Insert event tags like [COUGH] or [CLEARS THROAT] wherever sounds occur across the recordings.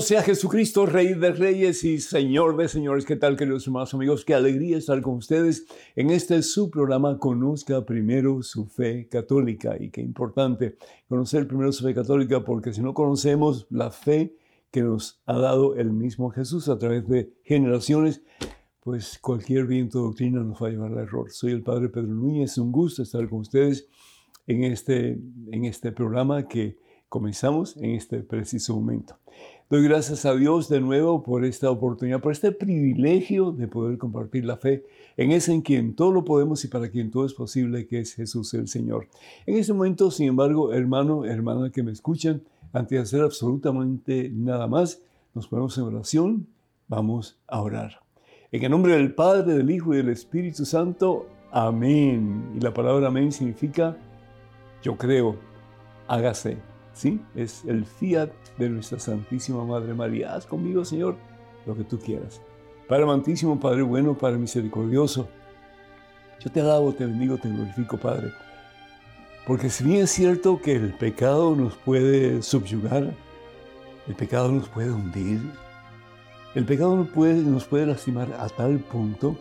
Sea Jesucristo, Rey de Reyes y Señor de Señores. ¿Qué tal, queridos hermanos amigos? Qué alegría estar con ustedes en este su programa Conozca primero su fe católica. Y qué importante conocer primero su fe católica, porque si no conocemos la fe que nos ha dado el mismo Jesús a través de generaciones, pues cualquier viento doctrina nos va a llevar al error. Soy el Padre Pedro Núñez, un gusto estar con ustedes en este, en este programa que comenzamos en este preciso momento. Doy gracias a Dios de nuevo por esta oportunidad, por este privilegio de poder compartir la fe en ese en quien todo lo podemos y para quien todo es posible, que es Jesús el Señor. En este momento, sin embargo, hermano, hermana que me escuchan, antes de hacer absolutamente nada más, nos ponemos en oración, vamos a orar. En el nombre del Padre, del Hijo y del Espíritu Santo, amén. Y la palabra amén significa yo creo, hágase. ¿Sí? Es el fiat de nuestra Santísima Madre María. Haz conmigo, Señor, lo que tú quieras. Padre amantísimo, Padre bueno, Padre misericordioso, yo te alabo, te bendigo, te glorifico, Padre. Porque si bien es cierto que el pecado nos puede subyugar, el pecado nos puede hundir, el pecado nos puede, nos puede lastimar a tal punto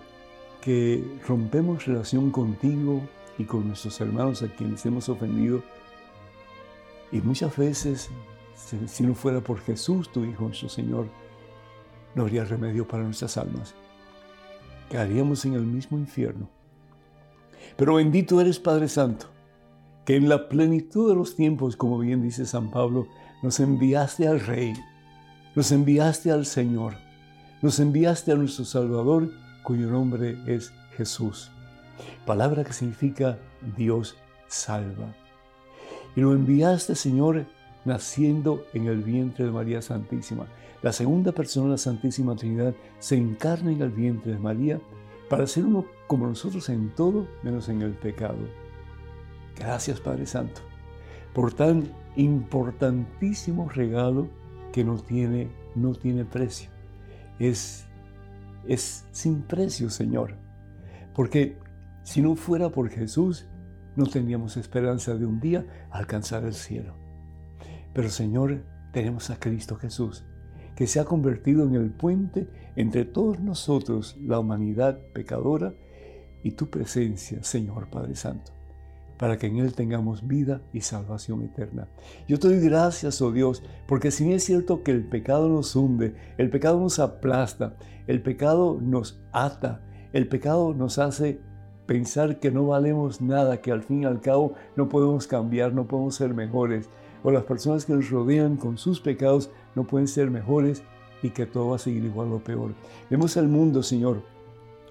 que rompemos relación contigo y con nuestros hermanos a quienes hemos ofendido y muchas veces, si no fuera por Jesús, tu Hijo, nuestro Señor, no habría remedio para nuestras almas. Quedaríamos en el mismo infierno. Pero bendito eres, Padre Santo, que en la plenitud de los tiempos, como bien dice San Pablo, nos enviaste al Rey, nos enviaste al Señor, nos enviaste a nuestro Salvador, cuyo nombre es Jesús. Palabra que significa Dios salva y lo enviaste, Señor, naciendo en el vientre de María Santísima. La segunda persona de la Santísima Trinidad se encarna en el vientre de María para ser uno como nosotros en todo, menos en el pecado. Gracias, Padre Santo, por tan importantísimo regalo que no tiene, no tiene precio. Es, es sin precio, Señor. Porque si no fuera por Jesús, no teníamos esperanza de un día alcanzar el cielo. Pero Señor, tenemos a Cristo Jesús, que se ha convertido en el puente entre todos nosotros, la humanidad pecadora, y tu presencia, Señor Padre Santo, para que en Él tengamos vida y salvación eterna. Yo te doy gracias, oh Dios, porque si bien es cierto que el pecado nos hunde, el pecado nos aplasta, el pecado nos ata, el pecado nos hace pensar que no valemos nada, que al fin y al cabo no podemos cambiar, no podemos ser mejores, o las personas que nos rodean con sus pecados no pueden ser mejores y que todo va a seguir igual o peor. Vemos el mundo, Señor,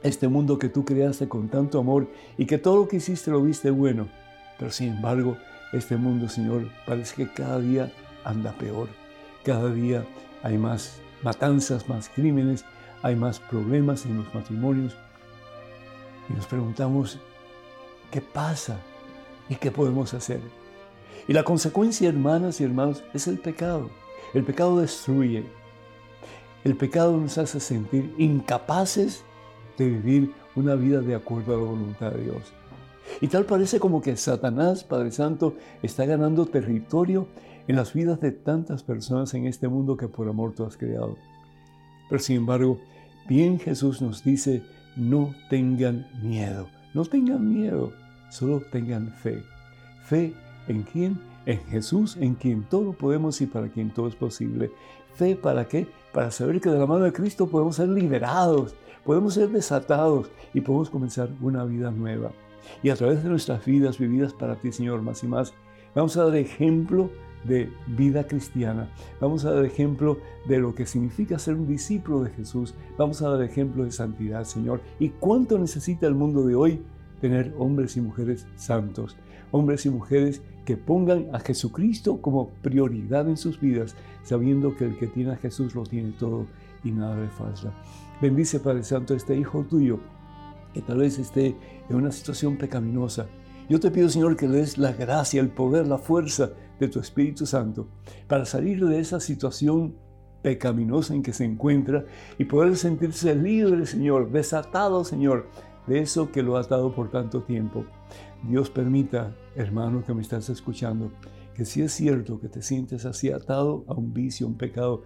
este mundo que tú creaste con tanto amor y que todo lo que hiciste lo viste bueno, pero sin embargo, este mundo, Señor, parece que cada día anda peor. Cada día hay más matanzas, más crímenes, hay más problemas en los matrimonios, y nos preguntamos, ¿qué pasa? ¿Y qué podemos hacer? Y la consecuencia, hermanas y hermanos, es el pecado. El pecado destruye. El pecado nos hace sentir incapaces de vivir una vida de acuerdo a la voluntad de Dios. Y tal parece como que Satanás, Padre Santo, está ganando territorio en las vidas de tantas personas en este mundo que por amor tú has creado. Pero sin embargo, bien Jesús nos dice no tengan miedo, no tengan miedo, solo tengan fe. Fe en quién? En Jesús, en quien todo podemos y para quien todo es posible. Fe para qué? Para saber que de la mano de Cristo podemos ser liberados, podemos ser desatados y podemos comenzar una vida nueva. Y a través de nuestras vidas vividas para ti, Señor, más y más, vamos a dar ejemplo de vida cristiana. Vamos a dar ejemplo de lo que significa ser un discípulo de Jesús. Vamos a dar ejemplo de santidad, Señor. ¿Y cuánto necesita el mundo de hoy tener hombres y mujeres santos? Hombres y mujeres que pongan a Jesucristo como prioridad en sus vidas, sabiendo que el que tiene a Jesús lo tiene todo y nada le falta. Bendice, Padre Santo, este hijo tuyo que tal vez esté en una situación pecaminosa. Yo te pido, Señor, que le des la gracia, el poder, la fuerza de tu Espíritu Santo para salir de esa situación pecaminosa en que se encuentra y poder sentirse libre, Señor, desatado, Señor, de eso que lo ha atado por tanto tiempo. Dios permita, hermano que me estás escuchando, que si es cierto que te sientes así atado a un vicio, un pecado,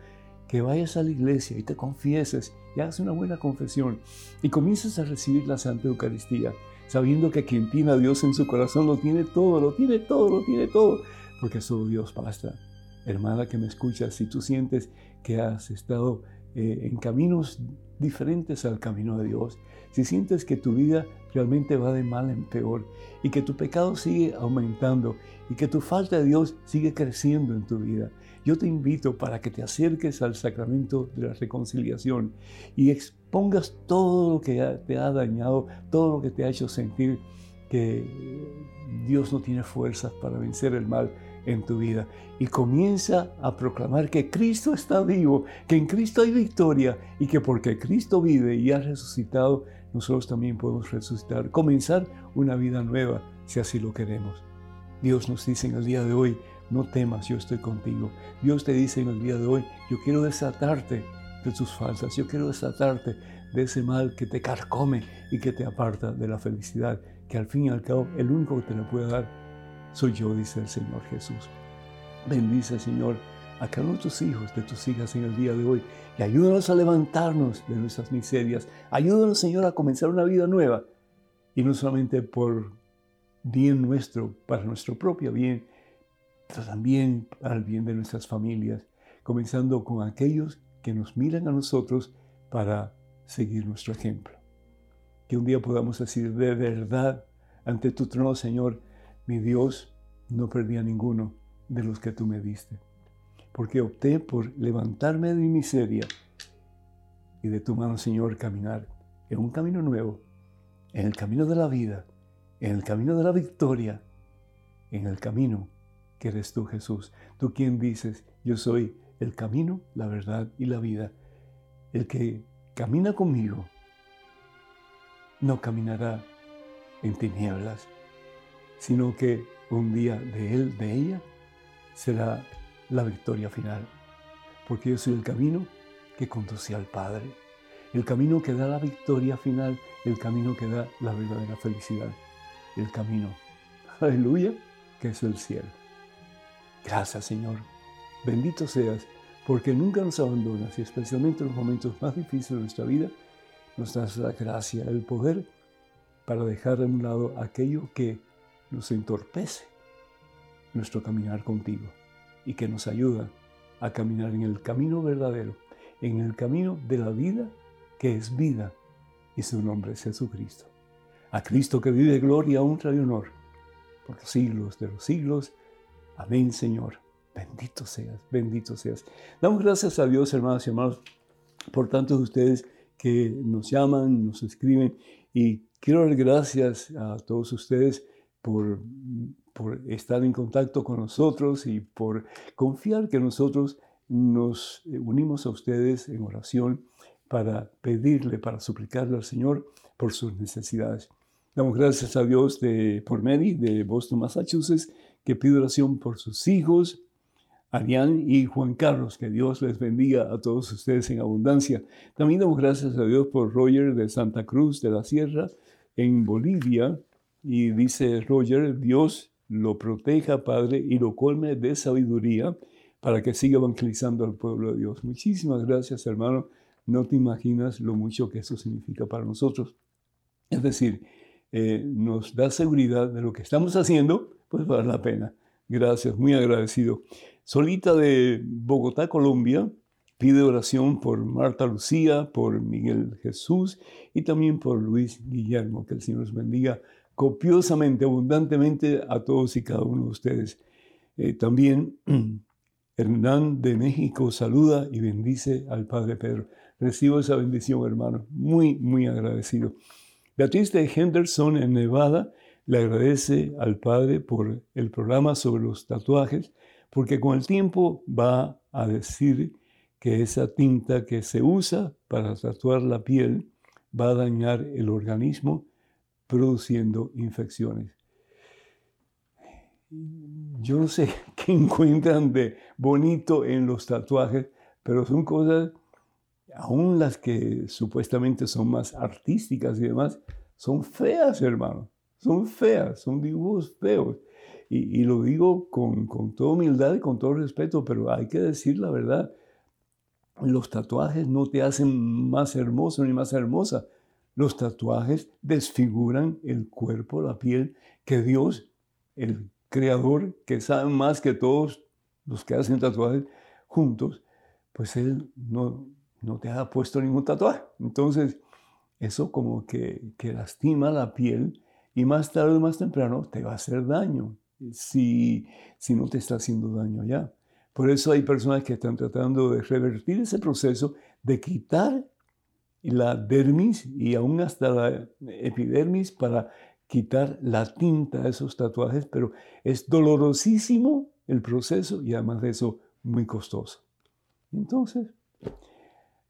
que vayas a la iglesia y te confieses y hagas una buena confesión y comiences a recibir la Santa Eucaristía, sabiendo que quien tiene a Dios en su corazón lo tiene todo, lo tiene todo, lo tiene todo, porque solo Dios basta. Hermana que me escuchas, si tú sientes que has estado eh, en caminos diferentes al camino de Dios, si sientes que tu vida realmente va de mal en peor y que tu pecado sigue aumentando y que tu falta de Dios sigue creciendo en tu vida, yo te invito para que te acerques al sacramento de la reconciliación y expongas todo lo que te ha dañado, todo lo que te ha hecho sentir que Dios no tiene fuerzas para vencer el mal en tu vida y comienza a proclamar que Cristo está vivo, que en Cristo hay victoria y que porque Cristo vive y ha resucitado, nosotros también podemos resucitar, comenzar una vida nueva si así lo queremos. Dios nos dice en el día de hoy, no temas, yo estoy contigo. Dios te dice en el día de hoy, yo quiero desatarte de tus faltas, yo quiero desatarte de ese mal que te carcome y que te aparta de la felicidad, que al fin y al cabo el único que te la puede dar soy yo, dice el Señor Jesús. Bendice, Señor, a cada uno de tus hijos, de tus hijas en el día de hoy y ayúdanos a levantarnos de nuestras miserias. Ayúdanos, Señor, a comenzar una vida nueva y no solamente por bien nuestro, para nuestro propio bien, pero también para el bien de nuestras familias, comenzando con aquellos que nos miran a nosotros para seguir nuestro ejemplo. Que un día podamos decir de verdad ante tu trono, Señor, mi Dios, no perdí a ninguno de los que tú me diste, porque opté por levantarme de mi miseria y de tu mano, Señor, caminar en un camino nuevo, en el camino de la vida, en el camino de la victoria, en el camino que eres tú, Jesús. Tú quien dices, yo soy el camino, la verdad y la vida. El que camina conmigo no caminará en tinieblas, sino que un día de él, de ella, será la victoria final. Porque yo soy el camino que conduce al Padre, el camino que da la victoria final, el camino que da la verdadera felicidad, el camino, aleluya, que es el cielo. Gracias Señor, bendito seas, porque nunca nos abandonas y especialmente en los momentos más difíciles de nuestra vida, nos das la gracia, el poder para dejar de un lado aquello que nos entorpece nuestro caminar contigo y que nos ayuda a caminar en el camino verdadero, en el camino de la vida que es vida y su nombre es Jesucristo. A Cristo que vive gloria, honra y honor por los siglos de los siglos. Amén, Señor. Bendito seas, bendito seas. Damos gracias a Dios, hermanos y hermanos, por tantos de ustedes que nos llaman, nos escriben y quiero dar gracias a todos ustedes por, por estar en contacto con nosotros y por confiar que nosotros nos unimos a ustedes en oración para pedirle, para suplicarle al Señor por sus necesidades. Damos gracias a Dios de, por Mary de Boston, Massachusetts, que pide oración por sus hijos, Arián y Juan Carlos. Que Dios les bendiga a todos ustedes en abundancia. También damos gracias a Dios por Roger de Santa Cruz de la Sierra, en Bolivia, y dice Roger, Dios lo proteja, Padre, y lo colme de sabiduría para que siga evangelizando al pueblo de Dios. Muchísimas gracias, hermano. No te imaginas lo mucho que eso significa para nosotros. Es decir, eh, nos da seguridad de lo que estamos haciendo, pues vale la pena. Gracias, muy agradecido. Solita de Bogotá, Colombia, pide oración por Marta Lucía, por Miguel Jesús y también por Luis Guillermo. Que el Señor los bendiga copiosamente, abundantemente a todos y cada uno de ustedes. Eh, también [CLEARS THROAT] Hernán de México saluda y bendice al Padre Pedro. Recibo esa bendición, hermano. Muy, muy agradecido. Beatriz de Henderson en Nevada le agradece al Padre por el programa sobre los tatuajes, porque con el tiempo va a decir que esa tinta que se usa para tatuar la piel va a dañar el organismo produciendo infecciones. Yo no sé [LAUGHS] qué encuentran de bonito en los tatuajes, pero son cosas, aún las que supuestamente son más artísticas y demás, son feas, hermano. Son feas, son dibujos feos. Y, lo digo con, con toda humildad y con todo respeto, pero hay que decir la verdad. Los tatuajes no te hacen más hermoso ni más hermosa. Los tatuajes desfiguran el cuerpo, la piel, que Dios, el creador, que sabe más que todos los que hacen tatuajes juntos, pues Él no, no te ha puesto ningún tatuaje. Entonces, eso como que, lastima la piel y más tarde o más temprano te va a hacer daño si, si no te está haciendo daño ya. Por eso hay personas que están tratando de revertir ese proceso de quitar la dermis y aún hasta la epidermis para quitar la tinta de esos tatuajes, pero es dolorosísimo el proceso y además de eso muy costoso. Entonces,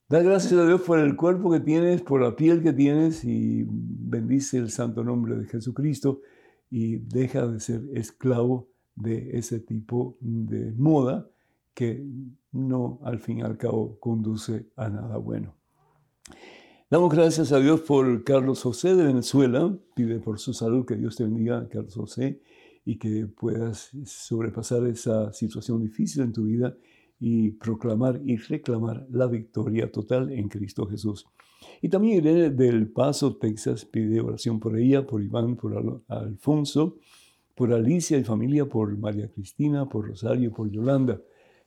da gracias a Dios por el cuerpo que tienes, por la piel que tienes y bendice el santo nombre de Jesucristo y deja de ser esclavo de ese tipo de moda que no al fin y al cabo conduce a nada bueno. Damos gracias a Dios por Carlos José de Venezuela. Pide por su salud que Dios te bendiga, Carlos José, y que puedas sobrepasar esa situación difícil en tu vida y proclamar y reclamar la victoria total en Cristo Jesús. Y también Irene del Paso, Texas, pide oración por ella, por Iván, por Alfonso, por Alicia y familia, por María Cristina, por Rosario, por Yolanda.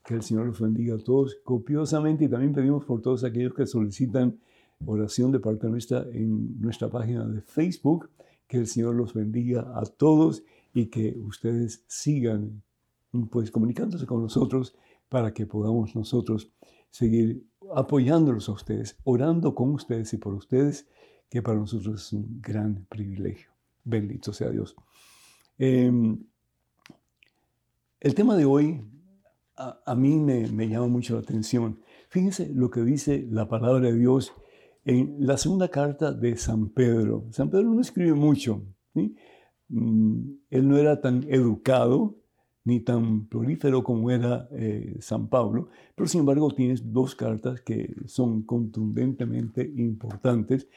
Que el Señor los bendiga a todos copiosamente y también pedimos por todos aquellos que solicitan oración de parte nuestra en nuestra página de Facebook. Que el Señor los bendiga a todos y que ustedes sigan pues comunicándose con nosotros para que podamos nosotros seguir apoyándolos a ustedes, orando con ustedes y por ustedes, que para nosotros es un gran privilegio. Bendito sea Dios. Em, el tema de hoy a, mí me, me, llama mucho la atención. Fíjense lo que dice la palabra de Dios en la segunda carta de San Pedro. San Pedro no escribe mucho. Mm, él no era tan educado ni tan prolífero como era eh, San Pablo, pero sin embargo tienes dos cartas que son contundentemente importantes.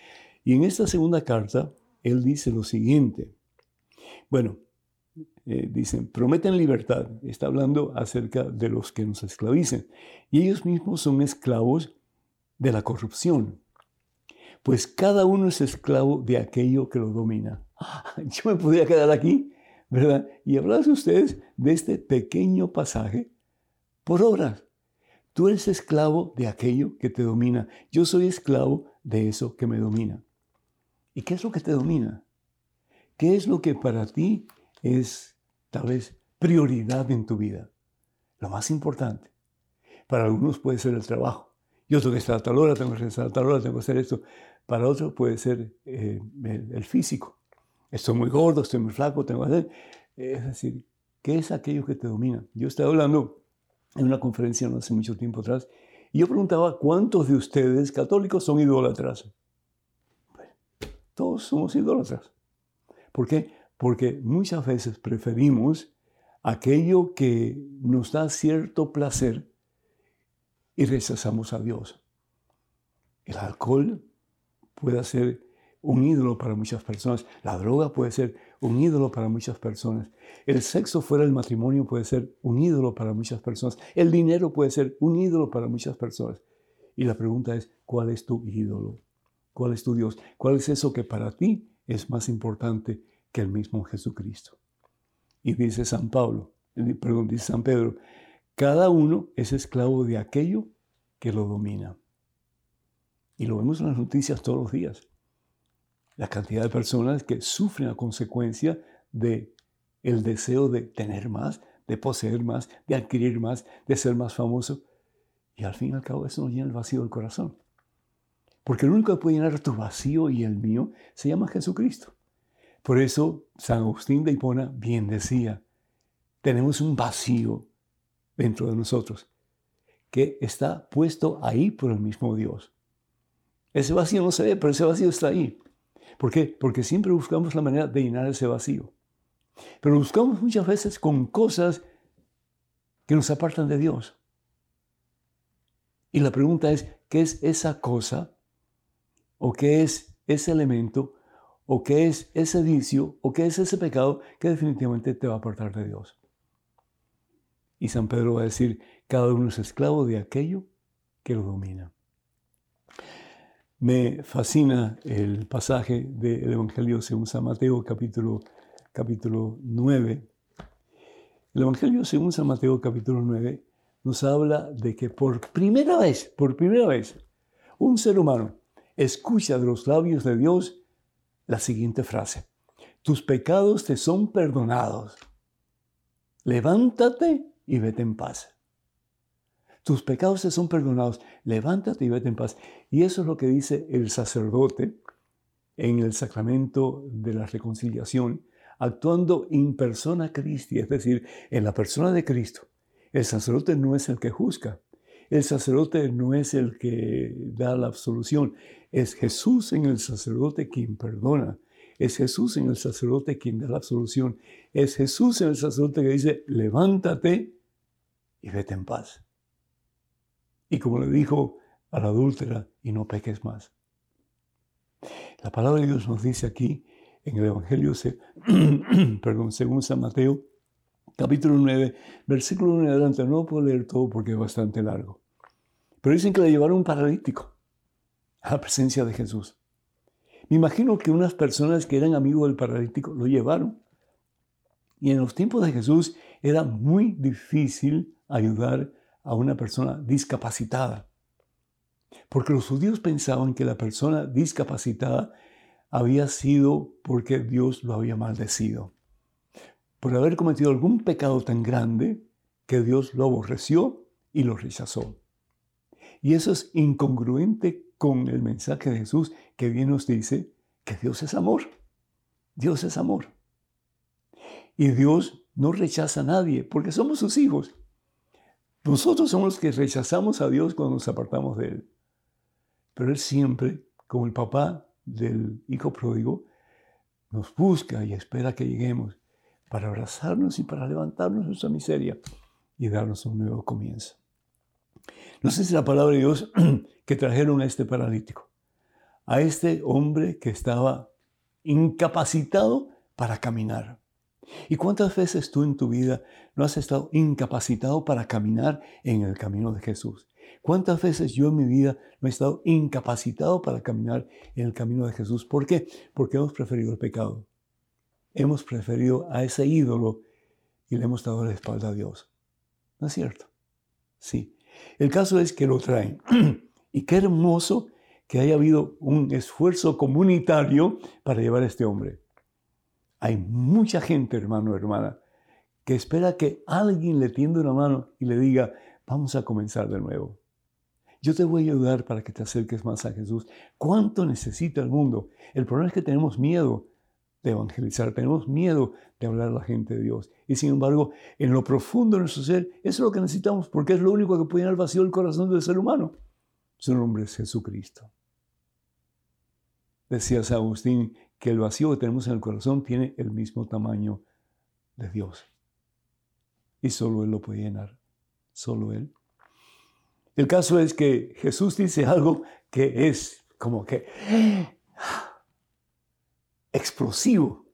Y en esta segunda carta, él dice lo siguiente. Bueno, eh, dicen, prometen libertad. Está hablando acerca de los que nos esclavicen. Y ellos mismos son esclavos de la corrupción. Pues cada uno es esclavo de aquello que lo domina. [LAUGHS] Yo me podría quedar aquí ¿verdad? Y hablas ustedes de este pequeño pasaje por horas. Tú eres esclavo de aquello que te domina. Yo soy esclavo de eso que me domina. ¿Y qué es lo que te domina? ¿Qué es lo que para ti es tal vez prioridad en tu vida? Lo más importante. Para algunos puede ser el trabajo. Yo tengo que estar a tal hora, tengo que estar a tal hora, tengo que hacer esto. Para otros puede ser eh, el físico estoy muy gordo, estoy muy flaco, tengo que hacer. Es decir, ¿qué es aquello que te domina? Yo estaba hablando en una conferencia no hace mucho tiempo atrás y yo preguntaba, ¿cuántos de ustedes católicos son idólatras? todos somos idólatras. ¿Por qué? Porque muchas veces preferimos aquello que nos da cierto placer y rechazamos a Dios. El alcohol puede ser un ídolo para muchas personas. La droga puede ser un ídolo para muchas personas. El sexo fuera del matrimonio puede ser un ídolo para muchas personas. El dinero puede ser un ídolo para muchas personas. Y la pregunta es, ¿cuál es tu ídolo? ¿Cuál es tu Dios? ¿Cuál es eso que para ti es más importante que el mismo Jesucristo? Y dice San Pablo, perdón, dice San Pedro, cada uno es esclavo de aquello que lo domina. Y lo vemos en las noticias todos los días la cantidad de personas que sufren a consecuencia de el deseo de tener más, de poseer más, de adquirir más, de ser más famoso. Y al fin y al cabo eso nos llena el vacío del corazón. Porque el único que puede llenar tu vacío y el mío se llama Jesucristo. Por eso San Agustín de Hipona bien decía, tenemos un vacío dentro de nosotros que está puesto ahí por el mismo Dios. Ese vacío no se ve, pero ese vacío está ahí. ¿Por qué? Porque siempre buscamos la manera de llenar ese vacío. Pero buscamos muchas veces con cosas que nos apartan de Dios. Y la pregunta es, ¿qué es esa cosa? ¿O qué es ese elemento? ¿O qué es ese vicio? ¿O qué es ese pecado que definitivamente te va a apartar de Dios? Y San Pedro va a decir, cada uno es esclavo de aquello que lo domina. Me fascina el pasaje del Evangelio según San Mateo capítulo, capítulo 9. El Evangelio según San Mateo capítulo 9 nos habla de que por primera vez, por primera vez, un ser humano escucha de los labios de Dios la siguiente frase. Tus pecados te son perdonados. Levántate y vete en paz. Tus pecados te son perdonados, levántate y vete en paz. Y eso es lo que dice el sacerdote en el sacramento de la reconciliación, actuando in persona Christi, es decir, en la persona de Cristo. El sacerdote no es el que juzga, el sacerdote no es el que da la absolución, es Jesús en el sacerdote quien perdona, es Jesús en el sacerdote quien da la absolución, es Jesús en el sacerdote que dice, levántate y vete en paz. Y como le dijo a la adúltera, y no peques más. La palabra de Dios nos dice aquí en el Evangelio, [CLEARS THROAT] perdón, según San Mateo, capítulo 9, versículo 1 adelante. No puedo leer todo porque es bastante largo. Pero dicen que le llevaron un paralítico a la presencia de Jesús. Me imagino que unas personas que eran amigos del paralítico lo llevaron. Y en los tiempos de Jesús era muy difícil ayudar a una persona discapacitada. Porque los judíos pensaban que la persona discapacitada había sido porque Dios lo había maldecido. Por haber cometido algún pecado tan grande que Dios lo aborreció y lo rechazó. Y eso es incongruente con el mensaje de Jesús que bien nos dice que Dios es amor. Dios es amor. Y Dios no rechaza a nadie porque somos sus hijos. Nosotros somos los que rechazamos a Dios cuando nos apartamos de Él. Pero Él siempre, como el papá del hijo pródigo, nos busca y espera que lleguemos para abrazarnos y para levantarnos de nuestra miseria y darnos un nuevo comienzo. No sé si la palabra de Dios [CLEARS THROAT] que trajeron a este paralítico, a este hombre que estaba incapacitado para caminar. ¿Y cuántas veces tú en tu vida no has estado incapacitado para caminar en el camino de Jesús? ¿Cuántas veces yo en mi vida no he estado incapacitado para caminar en el camino de Jesús? ¿Por qué? Porque hemos preferido el pecado. Hemos preferido a ese ídolo y le hemos dado la espalda a Dios. ¿No es cierto? Sí. El caso es que lo traen. [CLEARS THROAT] y qué hermoso que haya habido un esfuerzo comunitario para llevar a este hombre. Hay mucha gente, hermano, hermana, que espera que alguien le tienda una mano y le diga, vamos a comenzar de nuevo. Yo te voy a ayudar para que te acerques más a Jesús. ¿Cuánto necesita el mundo? El problema es que tenemos miedo de evangelizar, tenemos miedo de hablar a la gente de Dios. Y sin embargo, en lo profundo de nuestro ser, eso es lo que necesitamos, porque es lo único que puede llenar vacío el corazón del ser humano. Su nombre es Jesucristo. Decía San Agustín que el vacío que tenemos en el corazón tiene el mismo tamaño de Dios. Y solo Él lo puede llenar. Solo Él. El caso es que Jesús dice algo que es como que [GASPS] explosivo.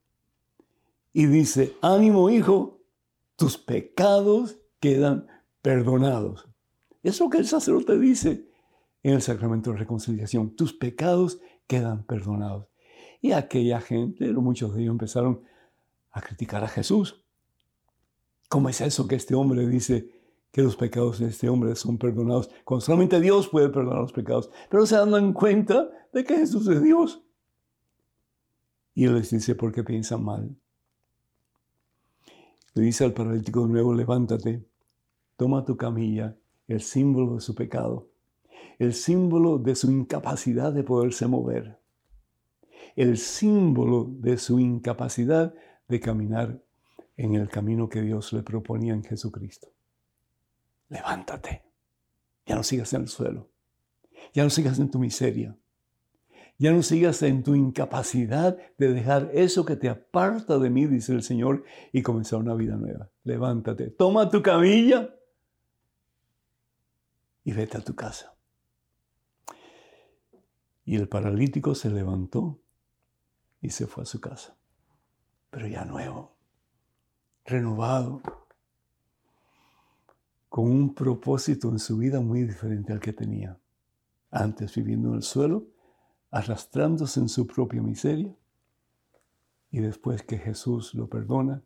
Y dice, ánimo hijo, tus pecados quedan perdonados. Es lo que el sacerdote dice en el sacramento de reconciliación. Tus pecados quedan perdonados. Y aquella gente, muchos de ellos empezaron a criticar a Jesús. ¿Cómo es eso que este hombre dice que los pecados de este hombre son perdonados? Cuando solamente Dios puede perdonar los pecados. Pero se dan cuenta de que Jesús es Dios. Y él les dice, ¿por qué piensan mal? Le dice al paralítico de nuevo, levántate, toma tu camilla, el símbolo de su pecado, el símbolo de su incapacidad de poderse mover. El símbolo de su incapacidad de caminar en el camino que Dios le proponía en Jesucristo. Levántate. Ya no sigas en el suelo. Ya no sigas en tu miseria. Ya no sigas en tu incapacidad de dejar eso que te aparta de mí, dice el Señor, y comenzar una vida nueva. Levántate, toma tu camilla y vete a tu casa. Y el paralítico se levantó y se fue a su casa, pero ya nuevo, renovado, con un propósito en su vida muy diferente al que tenía. Antes viviendo en el suelo, arrastrándose en su propia miseria, y después que Jesús lo perdona,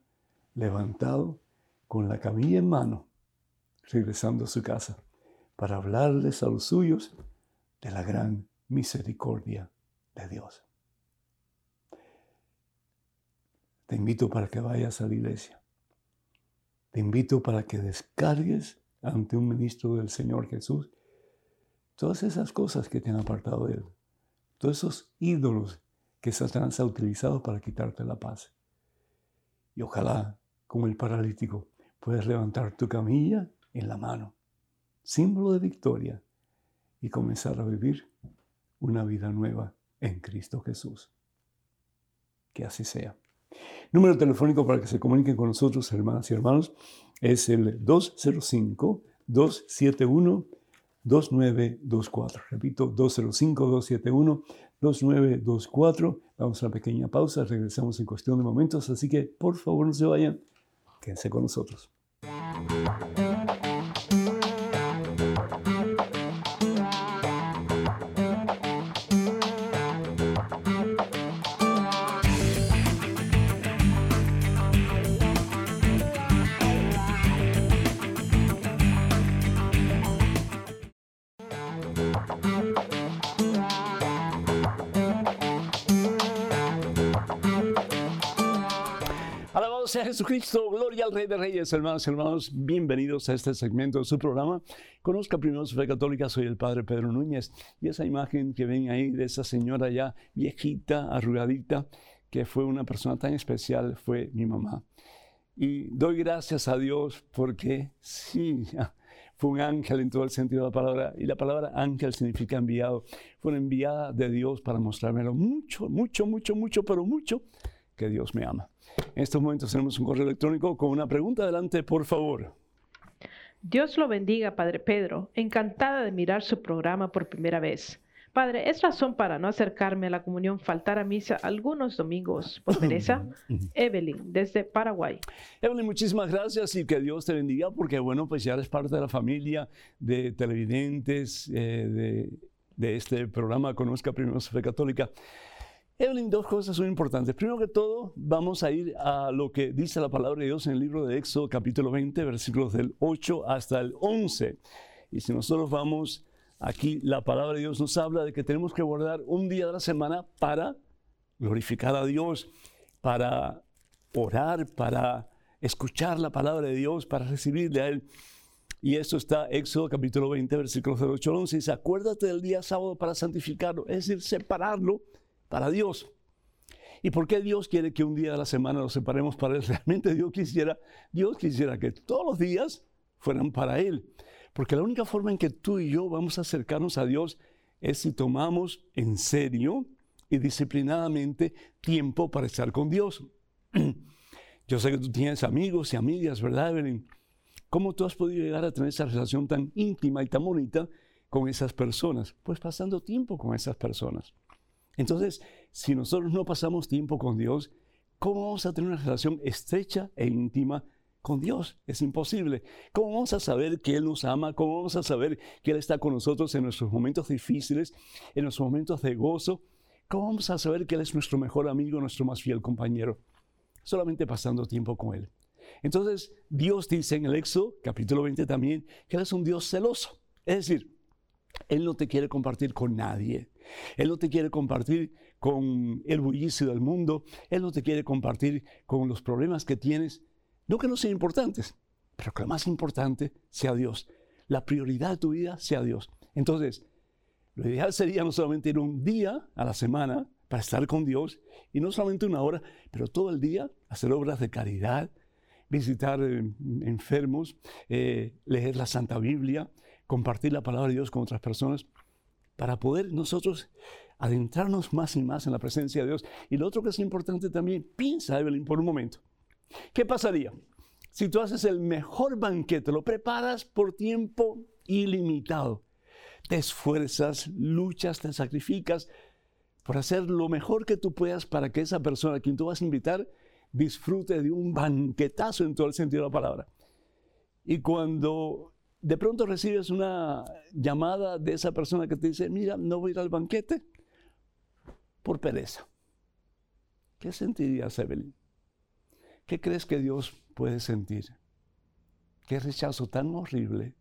levantado, con la camilla en mano, regresando a su casa, para hablarles a los suyos de la gran misericordia de Dios. Te invito para que vayas a la iglesia te invito para que descargues ante un ministro del Señor Jesús todas esas cosas que te han apartado de Él, todos esos ídolos que Satanás ha utilizado para quitarte la paz. Y ojalá, como el paralítico, puedas levantar tu camilla en la mano, símbolo de victoria, y comenzar a vivir una vida nueva en Cristo Jesús. Que así sea. Número telefónico para que se comuniquen con nosotros, hermanas y hermanos, es el 205-271-2924. Repito, 205-271-2924. Vamos a una pequeña pausa, regresamos en cuestión de momentos, así que por favor no se vayan, quédense con nosotros. Sea Jesucristo, gloria al Rey de Reyes, hermanos y hermanos, bienvenidos a este segmento de su programa. Conozca primero su fe católica, soy el Padre Pedro Núñez y esa imagen que ven ahí de esa señora ya viejita, arrugadita, que fue una persona tan especial, fue mi mamá. Y doy gracias a Dios porque sí, [LAUGHS] fue un ángel en todo el sentido de la palabra. Y la palabra ángel significa enviado. Fue una enviada de Dios para mostrármelo mucho, mucho, mucho, mucho, pero mucho que Dios me ama. En estos momentos tenemos un correo electrónico con una pregunta. Adelante, por favor. Dios lo bendiga, Padre Pedro. Encantada de mirar su programa por primera vez. Padre, ¿es razón para no acercarme a la comunión faltar a misa algunos domingos por pereza? Evelyn, desde Paraguay. Evelyn, muchísimas gracias y que Dios te bendiga porque, bueno, pues ya eres parte de la familia de televidentes eh, de, de, este programa Conozca Primero Fe Católica. Evelyn, dos cosas son importantes. Primero que todo, vamos a ir a lo que dice la palabra de Dios en el libro de Éxodo, capítulo 20, versículos del 8 hasta el 11. Y si nosotros vamos aquí, la palabra de Dios nos habla de que tenemos que guardar un día de la semana para glorificar a Dios, para orar, para escuchar la palabra de Dios, para recibirle a Él. Y esto está Éxodo capítulo 20, versículos del 8 al 11. Dice, acuérdate del día sábado para santificarlo, es decir, separarlo para Dios. ¿Y por qué Dios quiere que un día de la semana nos separemos para Él? [LAUGHS] Realmente Dios quisiera, Dios quisiera que todos los días fueran para Él. Porque la única forma en que tú y yo vamos a acercarnos a Dios es si tomamos en serio y disciplinadamente tiempo para estar con Dios. [CLEARS THROAT] Yo sé que tú tienes amigos y amigas, ¿verdad, Evelyn? ¿Cómo tú has podido llegar a tener esa relación tan íntima y tan bonita con esas personas? Pues pasando tiempo con esas personas. Entonces, si nosotros no pasamos tiempo con Dios, ¿cómo vamos a tener una relación estrecha e íntima con Dios? Es imposible. ¿Cómo vamos a saber que Él nos ama? ¿Cómo vamos a saber que Él está con nosotros en nuestros momentos difíciles, en nuestros momentos de gozo? ¿Cómo vamos a saber que Él es nuestro mejor amigo, nuestro más fiel compañero? Solamente pasando tiempo con Él. Entonces, Dios dice en el Éxodo, capítulo 20 también, que Él es un Dios celoso. Es decir, Él no te quiere compartir con nadie. Él no te quiere compartir con el bullicio del mundo. Él no te quiere compartir con los problemas que tienes. No que no sean importantes, pero que lo más importante sea Dios. La prioridad de tu vida sea Dios. Entonces, lo ideal sería no solamente ir un día a la semana para estar con Dios y no solamente una hora, pero todo el día hacer obras de caridad, visitar eh, enfermos, eh, leer la Santa Biblia, compartir la palabra de Dios con otras personas, para poder nosotros adentrarnos más y más en la presencia de Dios. Y lo otro que es importante también, piensa, Evelyn, por un momento. ¿Qué pasaría si tú haces el mejor banquete, lo preparas por tiempo ilimitado? Te esfuerzas, luchas, te sacrificas por hacer lo mejor que tú puedas para que esa persona a quien tú vas a invitar disfrute de un banquetazo en todo el sentido de la palabra. Y cuando de pronto recibes una llamada de esa persona que te dice, mira, no voy a ir al banquete por pereza. ¿Qué sentirías, Evelyn? ¿Qué crees que Dios puede sentir? Qué rechazo tan horrible.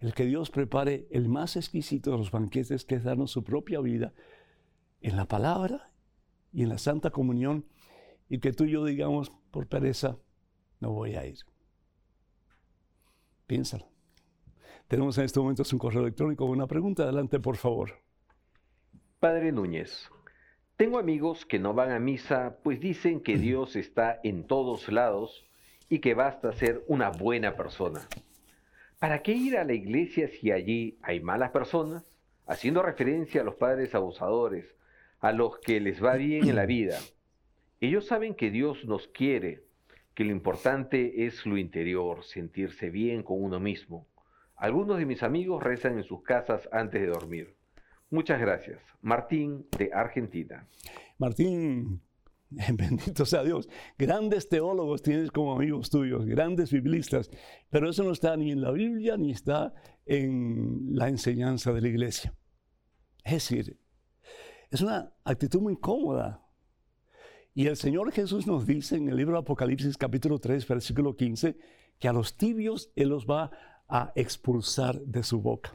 El que Dios prepare el más exquisito de los banquetes, que es darnos su propia vida en la palabra y en la santa comunión y que tú y yo digamos, por pereza, no voy a ir. Piénsalo. Tenemos en este momento un correo electrónico una pregunta. Adelante, por favor. Padre Núñez, tengo amigos que no van a misa pues dicen que [CLEARS THROAT] Dios está en todos lados y que basta ser una buena persona. ¿Para qué ir a la iglesia si allí hay malas personas? Haciendo referencia a los padres abusadores, a los que les va bien en la [CLEARS THROAT] vida, ellos saben que Dios nos quiere, que lo importante es lo interior, sentirse bien con uno mismo. Algunos de mis amigos rezan en sus casas antes de dormir. Muchas gracias. Martín de Argentina. Martín, [LAUGHS] bendito sea Dios. Grandes teólogos tienes como amigos tuyos, grandes biblistas, pero eso no está ni en la Biblia ni está en la enseñanza de la iglesia. Es decir, es una actitud muy cómoda y el Señor Jesús nos dice en el libro de Apocalipsis capítulo 3, versículo 15, que a los tibios Él los va a expulsar de su boca.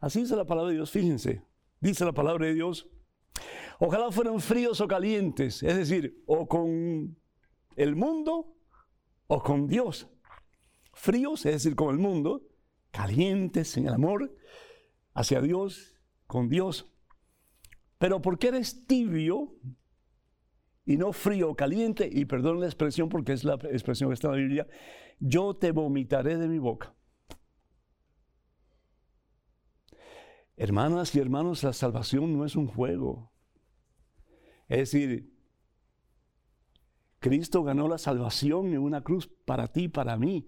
Así dice la palabra de Dios, fíjense, dice la palabra de Dios, ojalá fueran fríos o calientes, es decir, o con el mundo o con Dios. Fríos, es decir, con el mundo, calientes en el amor hacia Dios, con Dios. Pero porque eres tibio, y no frío o caliente, y perdón la expresión porque es la expresión que está en la Biblia, yo te vomitaré de mi boca. Hermanas y hermanos, la salvación no es un juego. Es decir, Cristo ganó la salvación en una cruz para ti, para mí.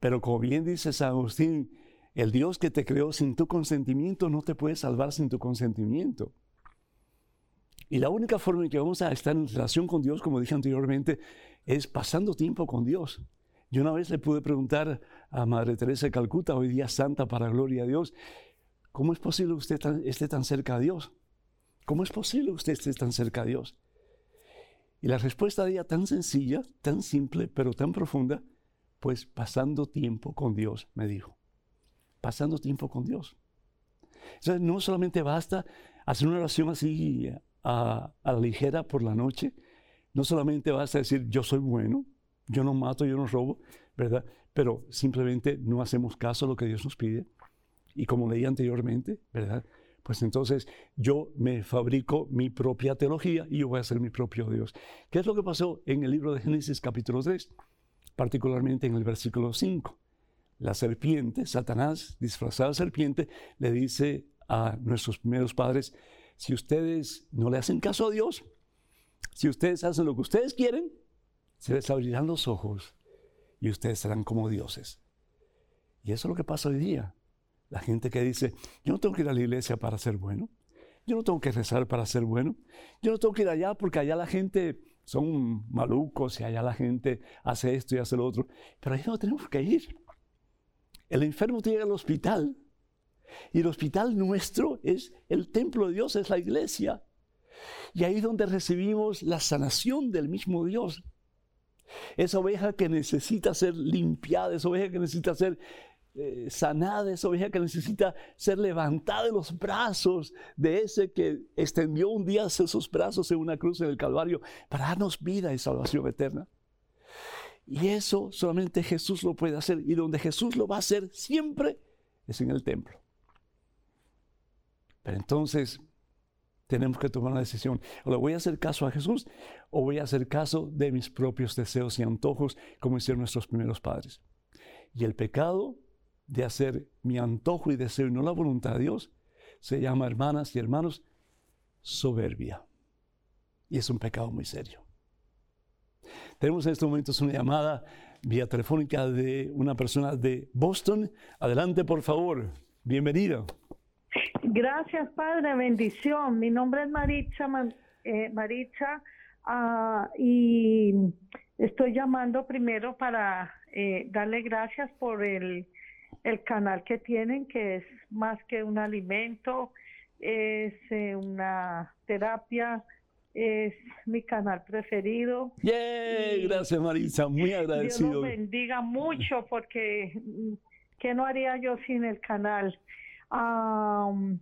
Pero como bien dice San Agustín, el Dios que te creó sin tu consentimiento no te puede salvar sin tu consentimiento. Y la única forma en que vamos a estar en relación con Dios, como dije anteriormente, es pasando tiempo con Dios. Yo una vez le pude preguntar a Madre Teresa de Calcuta, hoy día santa para gloria a Dios, ¿cómo es posible que usted esté tan cerca a Dios? ¿Cómo es posible que usted esté tan cerca a Dios? Y la respuesta de ella tan sencilla, tan simple, pero tan profunda, pues pasando tiempo con Dios, me dijo. Pasando tiempo con Dios. Entonces, no solamente basta hacer una oración así a, la ligera por la noche, no solamente vas a decir, yo soy bueno, yo no mato, yo no robo, ¿verdad? Pero simplemente no hacemos caso a lo que Dios nos pide. Y como leí anteriormente, ¿verdad? Pues entonces yo me fabrico mi propia teología y yo voy a ser mi propio Dios. ¿Qué es lo que pasó en el libro de Génesis capítulo 3? Particularmente en el versículo 5. La serpiente, Satanás, disfrazada serpiente, le dice a nuestros primeros padres, si ustedes no le hacen caso a Dios, si ustedes hacen lo que ustedes quieren, se les abrirán los ojos y ustedes serán como dioses. Y eso es lo que pasa hoy día. La gente que dice, yo no tengo que ir a la iglesia para ser bueno, yo no tengo que rezar para ser bueno, yo no tengo que ir allá porque allá la gente son malucos y allá la gente hace esto y hace lo otro, pero ahí no tenemos que ir. El enfermo tiene al hospital y el hospital nuestro es el templo de Dios, es la iglesia. Y ahí es donde recibimos la sanación del mismo Dios. Esa oveja que necesita ser limpiada, esa oveja que necesita ser eh, sanada, esa oveja que necesita ser levantada de los brazos de ese que extendió un día esos brazos en una cruz en el Calvario para darnos vida y salvación eterna. Y eso solamente Jesús lo puede hacer. Y donde Jesús lo va a hacer siempre es en el templo. Pero entonces, tenemos que tomar una decisión. ¿O le voy a hacer caso a Jesús o voy a hacer caso de mis propios deseos y antojos como hicieron nuestros primeros padres? Y el pecado de hacer mi antojo y deseo y no la voluntad de Dios se llama, hermanas y hermanos, soberbia. Y es un pecado muy serio. Tenemos en estos momentos una llamada vía telefónica de una persona de Boston. Adelante, por favor. Bienvenida. Gracias, Padre. Bendición. Mi nombre es Maritza, eh, Maritza ah, y estoy llamando primero para eh, darle gracias por el, el, canal que tienen, que es más que un alimento, es eh, una terapia, es mi canal preferido. gracias Maritza, muy agradecido. Dios los bendiga mucho porque mm, ¿qué no haría yo sin el canal? Um,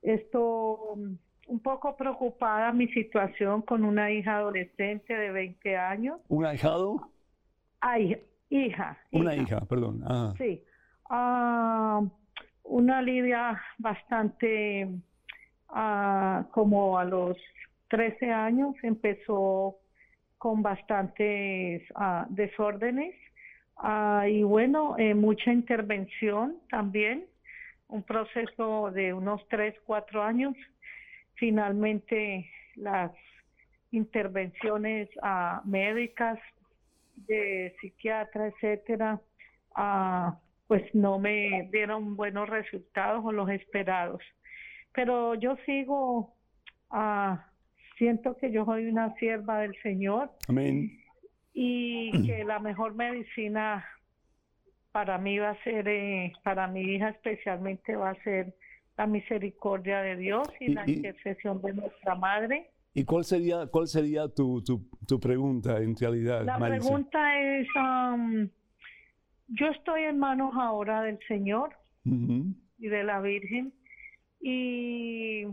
estoy un poco preocupada mi situación con una hija adolescente de 20 años. ¿Un ahijado? Ay, hija. Una hija, perdón. Sí. Una Lidia bastante uh, como a los 13 años empezó con bastantes uh, desórdenes y bueno, eh, mucha intervención también un proceso de unos tres, cuatro años. Finalmente, las intervenciones uh, médicas de psiquiatra, etcétera, uh, pues no me dieron buenos resultados o los esperados. Pero yo sigo, uh, siento que yo soy una sierva del Señor. Amén. Y [CLEARS THROAT] que la mejor medicina para mí va a ser, eh, para mi hija especialmente va a ser la misericordia de Dios y, la intercesión de nuestra madre. ¿Y cuál sería, cuál sería tu, tu, tu pregunta en realidad? La pregunta es, um, yo estoy en manos ahora del Señor y de la Virgen y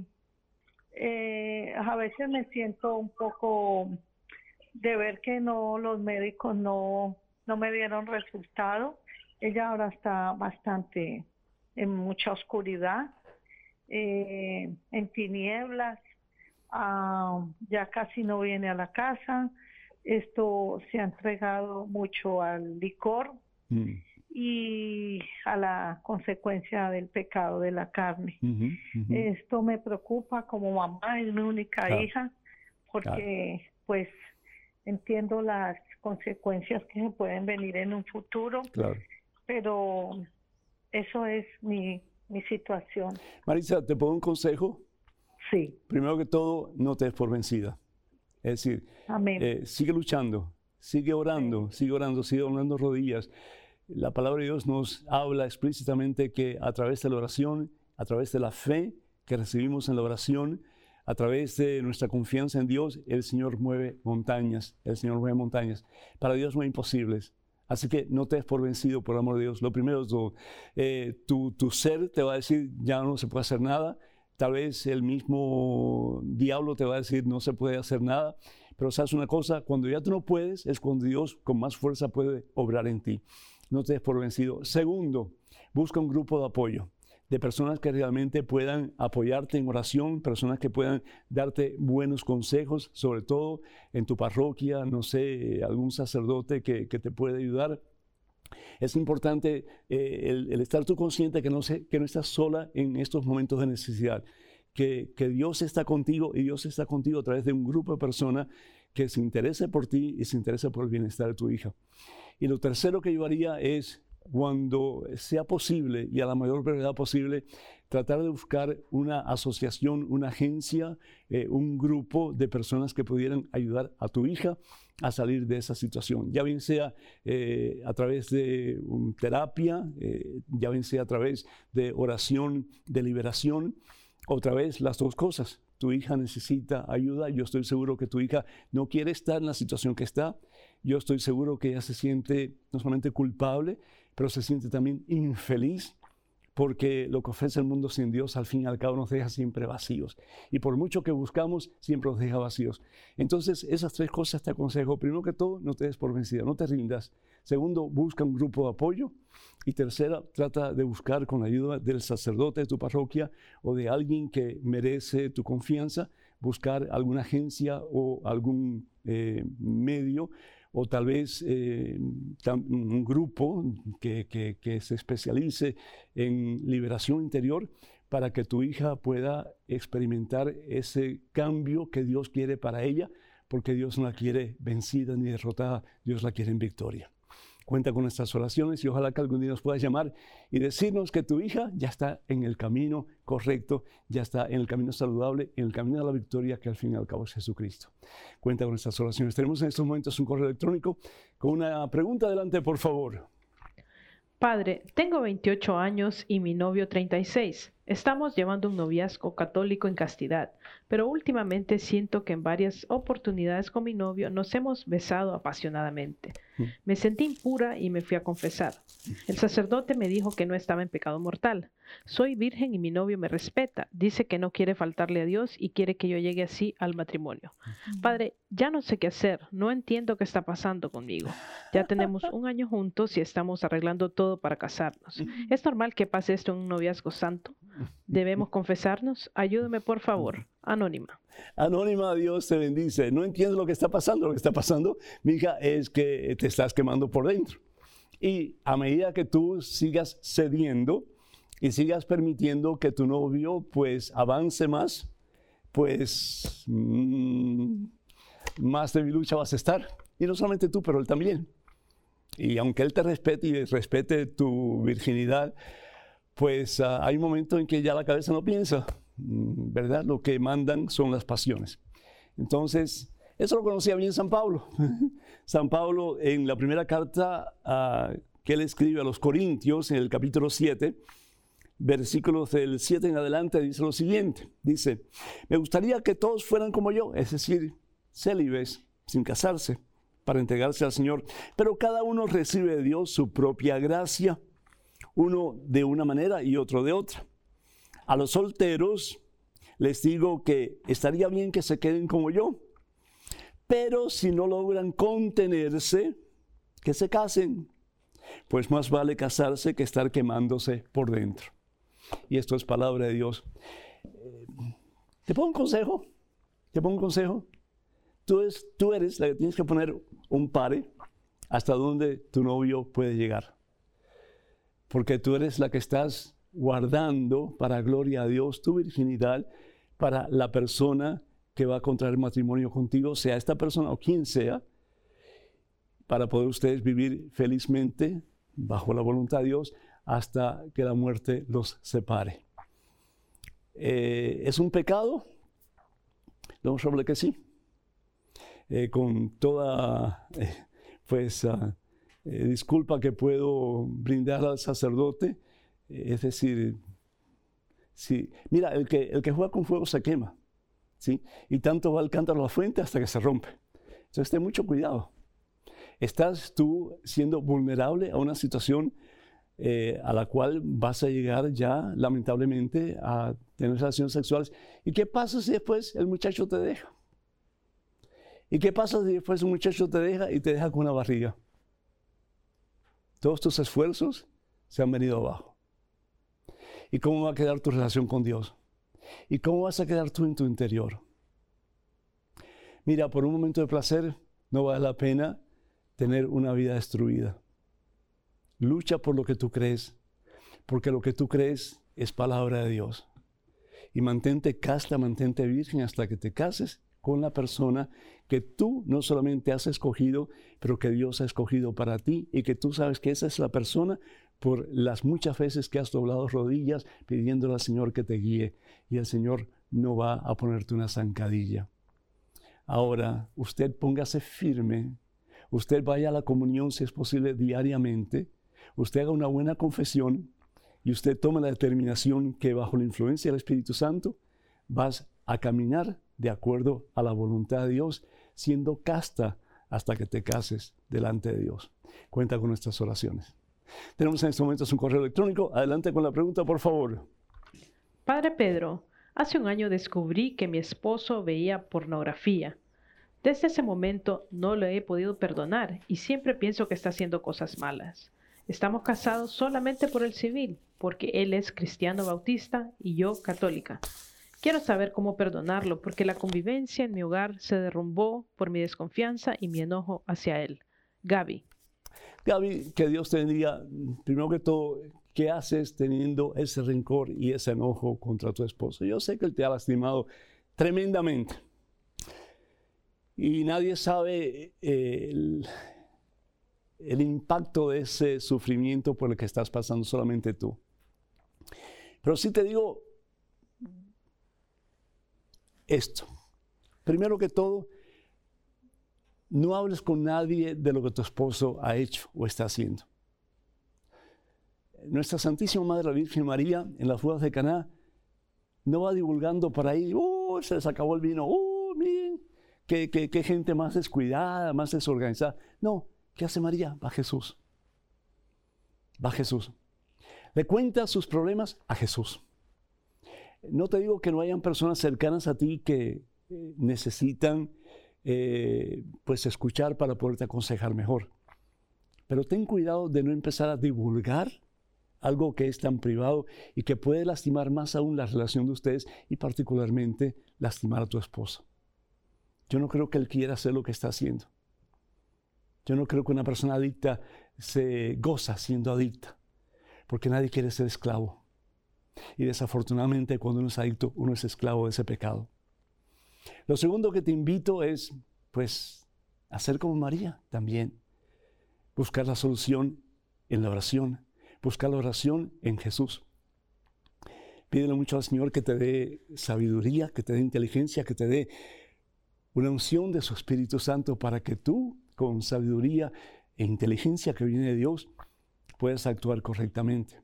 eh, a veces me siento un poco de ver que no los médicos no, no me dieron resultado. Ella ahora está bastante en mucha oscuridad, eh, en tinieblas, ah, ya casi no viene a la casa. Esto se ha entregado mucho al licor mm. y a la consecuencia del pecado de la carne. Esto me preocupa como mamá, es mi única hija, porque pues entiendo las consecuencias que se pueden venir en un futuro. Claro pero eso es mi, situación. Marisa, ¿te pongo un consejo? Sí. Primero que todo, no te des por vencida. Es decir, eh, sigue luchando, sigue orando, sigue orando, sigue orando rodillas. La palabra de Dios nos habla explícitamente que a través de la oración, a través de la fe que recibimos en la oración, a través de nuestra confianza en Dios, el Señor mueve montañas, el Señor mueve montañas. Para Dios no hay imposibles. Así que no te des por vencido, por amor de Dios. Lo primero es eh, tu, tu, ser te va a decir, ya no se puede hacer nada. Tal vez el mismo diablo te va a decir, no se puede hacer nada. Pero sabes una cosa, cuando ya tú no puedes, es cuando Dios con más fuerza puede obrar en ti. No te des por vencido. Segundo, busca un grupo de apoyo de personas que realmente puedan apoyarte en oración, personas que puedan darte buenos consejos, sobre todo en tu parroquia, no sé, algún sacerdote que, te puede ayudar. Es importante eh, el, estar tú consciente que no, sé, que no estás sola en estos momentos de necesidad, que, que Dios está contigo y Dios está contigo a través de un grupo de personas que se interese por ti y se interese por el bienestar de tu hija. Y lo tercero que yo haría es cuando sea posible y a la mayor brevedad posible, tratar de buscar una asociación, una agencia, eh, un grupo de personas que pudieran ayudar a tu hija a salir de esa situación, ya bien sea eh, a través de terapia, eh, ya bien sea a través de oración de liberación, otra vez las dos cosas. Tu hija necesita ayuda, yo estoy seguro que tu hija no quiere estar en la situación que está, yo estoy seguro que ella se siente no solamente culpable, pero se siente también infeliz porque lo que ofrece el mundo sin Dios al fin y al cabo nos deja siempre vacíos. Y por mucho que buscamos, siempre nos deja vacíos. Entonces, esas tres cosas te aconsejo. Primero que todo, no te des por vencida, no te rindas. Segundo, busca un grupo de apoyo. Y tercera, trata de buscar con la ayuda del sacerdote de tu parroquia o de alguien que merece tu confianza, buscar alguna agencia o algún eh, medio o tal vez eh, un grupo que, que, se especialice en liberación interior para que tu hija pueda experimentar ese cambio que Dios quiere para ella, porque Dios no la quiere vencida ni derrotada, Dios la quiere en victoria. Cuenta con nuestras oraciones y ojalá que algún día nos puedas llamar y decirnos que tu hija ya está en el camino correcto, ya está en el camino saludable, en el camino a la victoria que al fin y al cabo es Jesucristo. Cuenta con nuestras oraciones. Tenemos en estos momentos un correo electrónico con una pregunta. Adelante, por favor. Padre, tengo 28 años y mi novio 36. Estamos llevando un noviazgo católico en castidad, pero últimamente siento que en varias oportunidades con mi novio nos hemos besado apasionadamente. Mm. Me sentí impura y me fui a confesar. El sacerdote me dijo que no estaba en pecado mortal. Soy virgen y mi novio me respeta. Dice que no quiere faltarle a Dios y quiere que yo llegue así al matrimonio. Padre, ya no sé qué hacer. No entiendo qué está pasando conmigo. Ya tenemos un año juntos y estamos arreglando todo para casarnos. ¿Es normal que pase esto en un noviazgo santo? ¿Debemos confesarnos? Ayúdeme, por favor. Anónima. Anónima, Dios te bendice. No entiendo lo que está pasando. Lo que está pasando, mija, es que te estás quemando por dentro. Y a medida que tú sigas cediendo y sigas permitiendo que tu novio pues avance más, pues mm, más de lucha vas a estar. Y no solamente tú, pero él también. Y aunque él te respete y respete tu virginidad, pues uh, hay un momento en que ya la cabeza no piensa, mm, ¿verdad? Lo que mandan son las pasiones. Entonces, eso lo conocía bien San Pablo. [LAUGHS] San Pablo en la primera carta uh, que él escribe a los Corintios, en el capítulo 7, versículos del 7 en adelante, dice lo siguiente. Dice, me gustaría que todos fueran como yo, es decir, célibes, sin casarse, para entregarse al Señor, pero cada uno recibe de Dios su propia gracia uno de una manera y otro de otra. A los solteros les digo que estaría bien que se queden como yo, pero si no logran contenerse, que se casen, pues más vale casarse que estar quemándose por dentro. Y esto es palabra de Dios. Eh, te pongo un consejo, te pongo un consejo. Tú, tú eres la que tienes que poner un pare hasta donde tu novio puede llegar porque tú eres la que estás guardando para gloria a Dios tu virginidad para la persona que va a contraer matrimonio contigo, sea esta persona o quien sea, para poder ustedes vivir felizmente bajo la voluntad de Dios hasta que la muerte los separe. Eh, ¿Es un pecado? Lo más probable que sí. Eh, con toda, eh, pues, ah, eh, disculpa que puedo brindar al sacerdote. Eh, es decir, sí, mira, el que, el que juega con fuego se quema. ¿sí? Y tanto va el cántaro a la fuente hasta que se rompe. Entonces, ten mucho cuidado. Estás tú siendo vulnerable a una situación eh, a la cual vas a llegar ya, lamentablemente, a tener relaciones sexuales. ¿Y qué pasa si después el muchacho te deja? ¿Y qué pasa si después un muchacho te deja y te deja con una barriga? Todos tus esfuerzos se han venido abajo. ¿Y cómo va a quedar tu relación con Dios? ¿Y cómo vas a quedar tú en tu interior? Mira, por un momento de placer no vale la pena tener una vida destruida. Lucha por lo que tú crees, porque lo que tú crees es palabra de Dios. Y mantente casta, mantente virgen hasta que te cases con la persona que tú no solamente has escogido, pero que Dios ha escogido para ti y que tú sabes que esa es la persona por las muchas veces que has doblado rodillas pidiéndole al Señor que te guíe y el Señor no va a ponerte una zancadilla. Ahora, usted póngase firme, usted vaya a la comunión si es posible diariamente, usted haga una buena confesión y usted tome la determinación que bajo la influencia del Espíritu Santo vas a caminar de acuerdo a la voluntad de Dios, siendo casta hasta que te cases delante de Dios. Cuenta con nuestras oraciones. Tenemos en este momento un correo electrónico. Adelante con la pregunta, por favor. Padre Pedro, hace un año descubrí que mi esposo veía pornografía. Desde ese momento no lo he podido perdonar y siempre pienso que está haciendo cosas malas. Estamos casados solamente por el civil, porque él es cristiano bautista y yo católica. Quiero saber cómo perdonarlo, porque la convivencia en mi hogar se derrumbó por mi desconfianza y mi enojo hacia él. Gaby. Gaby, que Dios te bendiga. Primero que todo, ¿qué haces teniendo ese rencor y ese enojo contra tu esposo? Yo sé que él te ha lastimado tremendamente. Y nadie sabe eh, el, el impacto de ese sufrimiento por el que estás pasando, solamente tú. Pero sí te digo esto. Primero que todo, no hables con nadie de lo que tu esposo ha hecho o está haciendo. Nuestra Santísima Madre la Virgen María en las bodas de Caná no va divulgando por ahí, ¡oh! Se les acabó el vino, ¡oh! Miren, qué, qué gente más descuidada, más desorganizada. No, ¿qué hace María? Va Jesús. Va Jesús. Le cuenta sus problemas a Jesús. No te digo que no hayan personas cercanas a ti que eh, necesitan eh, pues escuchar para poderte aconsejar mejor. Pero ten cuidado de no empezar a divulgar algo que es tan privado y que puede lastimar más aún la relación de ustedes y particularmente lastimar a tu esposa. Yo no creo que él quiera hacer lo que está haciendo. Yo no creo que una persona adicta se goza siendo adicta, porque nadie quiere ser esclavo. Y desafortunadamente cuando uno es adicto, uno es esclavo de ese pecado. Lo segundo que te invito es, pues, hacer como María también. Buscar la solución en la oración. Buscar la oración en Jesús. Pídele mucho al Señor que te dé sabiduría, que te dé inteligencia, que te dé una unción de su Espíritu Santo para que tú, con sabiduría e inteligencia que viene de Dios, puedas actuar correctamente.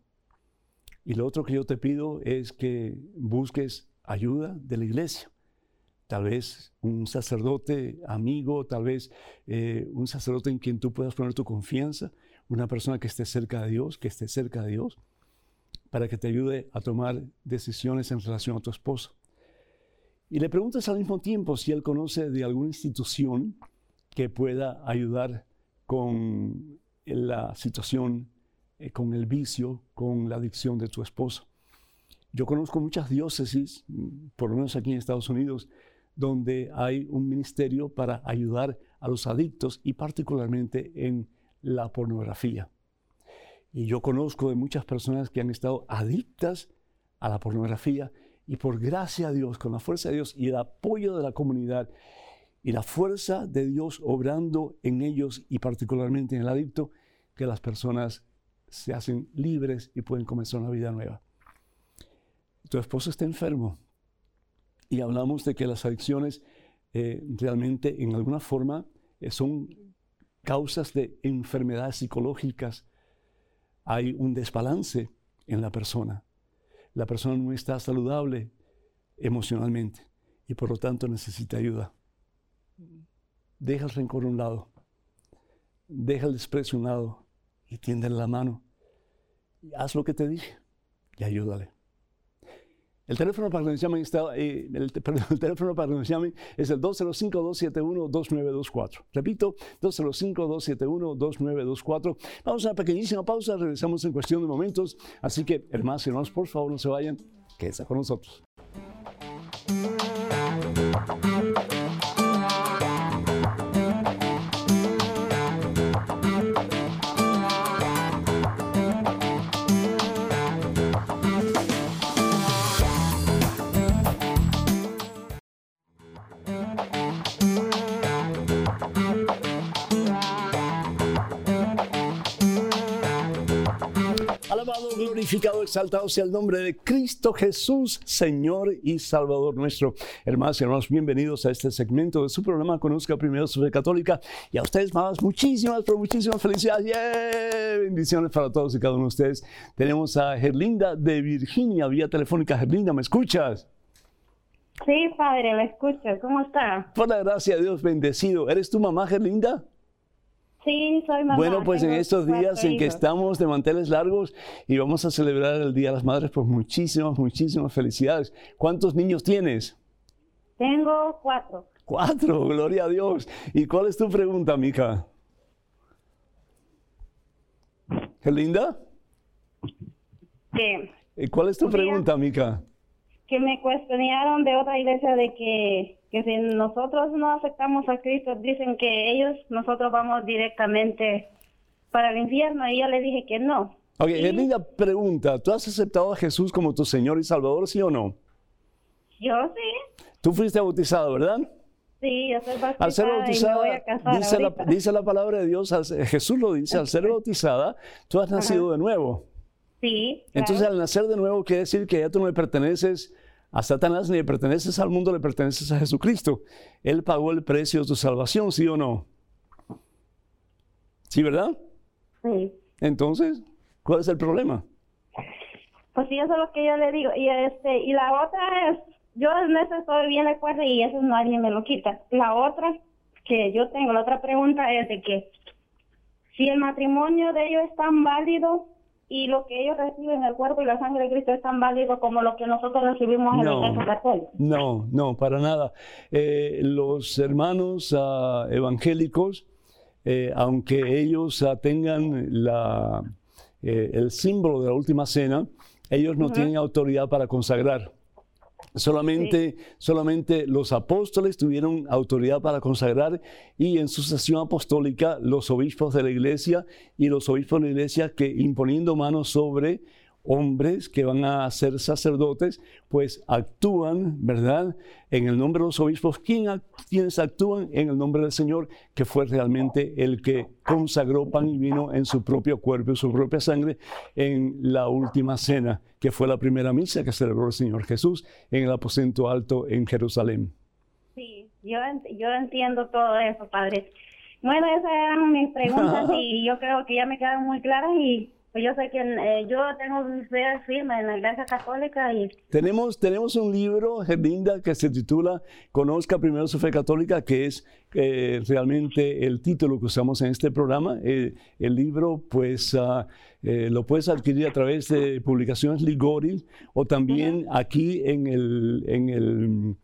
Y lo otro que yo te pido es que busques ayuda de la iglesia tal vez un sacerdote amigo, tal vez eh, un sacerdote en quien tú puedas poner tu confianza, una persona que esté cerca de Dios, que esté cerca de Dios, para que te ayude a tomar decisiones en relación a tu esposo. Y le preguntas al mismo tiempo si él conoce de alguna institución que pueda ayudar con la situación, eh, con el vicio, con la adicción de tu esposo. Yo conozco muchas diócesis, por lo menos aquí en Estados Unidos, donde hay un ministerio para ayudar a los adictos y particularmente en la pornografía. Y yo conozco de muchas personas que han estado adictas a la pornografía y por gracia a Dios, con la fuerza de Dios y el apoyo de la comunidad y la fuerza de Dios obrando en ellos y particularmente en el adicto, que las personas se hacen libres y pueden comenzar una vida nueva. Tu esposo está enfermo, y hablamos de que las adicciones eh, realmente en alguna forma eh, son causas de enfermedades psicológicas. Hay un desbalance en la persona. La persona no está saludable emocionalmente y por lo tanto necesita ayuda. Deja el rencor a un lado, deja el desprecio a un lado y tiéndele la mano. Haz lo que te dije y ayúdale. El teléfono para llamen, está, eh, el, [LAUGHS] el, teléfono para es el 205-271-2924. Repito, 205-271-2924. Vamos a una pequeñísima pausa, regresamos en cuestión de momentos. Así que, hermanos y hermanos, por favor, no se vayan, quédense con nosotros. Glorificado, exaltado sea el nombre de Cristo Jesús, Señor y Salvador nuestro. Hermanos y hermanos, bienvenidos a este segmento de su programa Conozca Primero su Fe Católica. Y a ustedes, más, muchísimas, pero muchísimas felicidades. Bendiciones para todos y cada uno de ustedes. Tenemos a Gerlinda de Virginia, vía telefónica. Gerlinda, ¿me escuchas? Sí, padre, la escucho. ¿Cómo está? Por la gracia de Dios, bendecido. ¿Eres tu mamá, Gerlinda? Sí, soy mamá. Bueno, pues en estos días en que estamos de manteles largos y vamos a celebrar el Día de las Madres, pues muchísimas, muchísimas felicidades. ¿Cuántos niños tienes? Tengo cuatro. Cuatro, gloria a Dios. ¿Y cuál es tu pregunta, Mica? ¿Qué linda? ¿Qué? ¿Y cuál es tu pregunta, Mica? Que me cuestionaron de otra iglesia de que, que si nosotros no aceptamos a Cristo, dicen que ellos, nosotros vamos directamente para el infierno. Y yo le dije que no. Ok, y... linda pregunta. ¿Tú has aceptado a Jesús como tu Señor y Salvador, sí o no? Yo sí. Tú fuiste bautizado, ¿verdad? Sí, yo soy bautizada, al ser bautizada y me voy a casar dice, la, dice la, palabra de Dios, Jesús lo dice, al ser bautizada, tú has nacido de nuevo. Sí. Entonces al nacer de nuevo quiere decir que ya tú no le perteneces a Satanás ni le perteneces al mundo, le perteneces a Jesucristo. Él pagó el precio de tu salvación, ¿sí o no? ¿Sí, verdad? Sí. Entonces, ¿cuál es el problema? Pues sí, eso es lo que yo le digo. Y, este, y la otra es, yo en eso estoy bien de acuerdo y eso nadie me lo quita. La otra que yo tengo, la otra pregunta es de que si el matrimonio de ellos es tan válido y lo que ellos reciben, el cuerpo y la sangre de Cristo, es tan válido como lo que nosotros recibimos en la iglesia católica. No, no, para nada. Eh, los hermanos uh, evangélicos, eh, aunque ellos uh, tengan la, eh, el símbolo de la última cena, ellos no uh -huh. tienen autoridad para consagrar. Solamente, sí. solamente los apóstoles tuvieron autoridad para consagrar y en sucesión apostólica los obispos de la iglesia y los obispos de la iglesia que imponiendo manos sobre hombres que van a ser sacerdotes, pues actúan, ¿verdad? En el nombre de los obispos, ¿quién, quienes actúan en el nombre del Señor, que fue realmente el que consagró pan y vino en su propio cuerpo y su propia sangre en la última cena, que fue la primera misa que celebró el Señor Jesús en el aposento alto en Jerusalén. Sí, yo, yo entiendo todo eso, Padre. Bueno, esas eran mis preguntas [LAUGHS] y yo creo que ya me quedan muy claras y yo sé que eh, yo tengo mi fe firme en la Iglesia Católica y... Tenemos, tenemos un libro, Gerlinda, que se titula Conozca primero su fe católica, que es eh, realmente el título que usamos en este programa. Eh, el libro, pues, uh, lo puedes adquirir a través de publicaciones Ligori o también uh -huh. aquí en el... En el